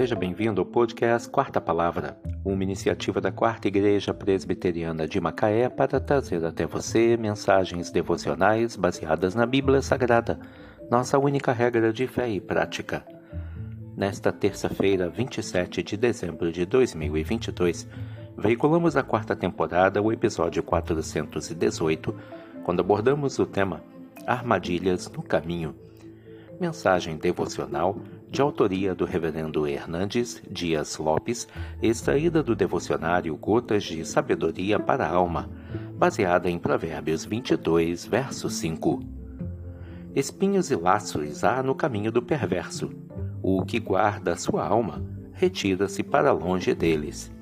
Seja bem-vindo ao podcast Quarta Palavra, uma iniciativa da Quarta Igreja Presbiteriana de Macaé para trazer até você mensagens devocionais baseadas na Bíblia Sagrada, nossa única regra de fé e prática. Nesta terça-feira, 27 de dezembro de 2022, veiculamos a quarta temporada, o episódio 418, quando abordamos o tema Armadilhas no Caminho. Mensagem devocional de autoria do Reverendo Hernandes Dias Lopes, extraída do devocionário Gotas de Sabedoria para a Alma, baseada em Provérbios 22, verso 5. Espinhos e laços há no caminho do perverso. O que guarda sua alma retira-se para longe deles.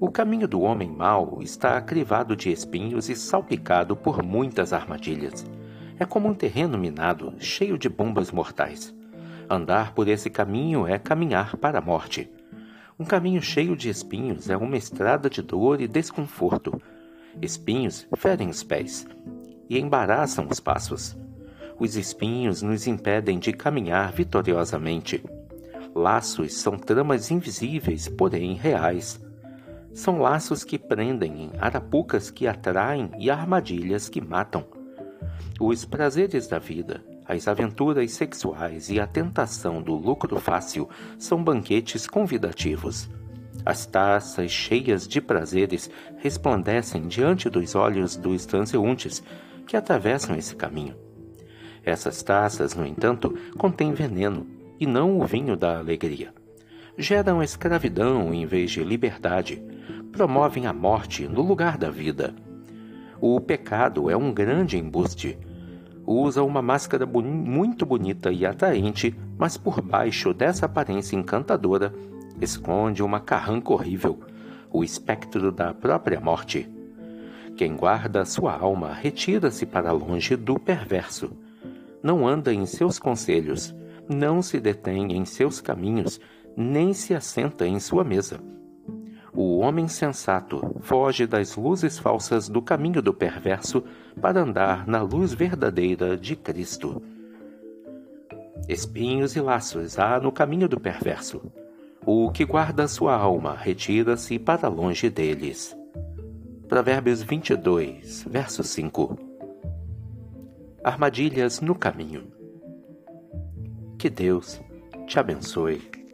O caminho do homem mau está crivado de espinhos e salpicado por muitas armadilhas. É como um terreno minado, cheio de bombas mortais. Andar por esse caminho é caminhar para a morte. Um caminho cheio de espinhos é uma estrada de dor e desconforto. Espinhos ferem os pés e embaraçam os passos. Os espinhos nos impedem de caminhar vitoriosamente. Laços são tramas invisíveis, porém reais. São laços que prendem, arapucas que atraem e armadilhas que matam. Os prazeres da vida, as aventuras sexuais e a tentação do lucro fácil são banquetes convidativos. As taças cheias de prazeres resplandecem diante dos olhos dos transeuntes que atravessam esse caminho. Essas taças, no entanto, contêm veneno e não o vinho da alegria. Geram escravidão em vez de liberdade, promovem a morte no lugar da vida. O pecado é um grande embuste usa uma máscara boni muito bonita e atraente, mas por baixo dessa aparência encantadora esconde uma carranca horrível, o espectro da própria morte. Quem guarda sua alma retira-se para longe do perverso. Não anda em seus conselhos, não se detém em seus caminhos, nem se assenta em sua mesa. O homem sensato foge das luzes falsas do caminho do perverso para andar na luz verdadeira de Cristo. Espinhos e laços há no caminho do perverso. O que guarda sua alma retira-se para longe deles. Provérbios 22, verso 5. Armadilhas no caminho. Que Deus te abençoe.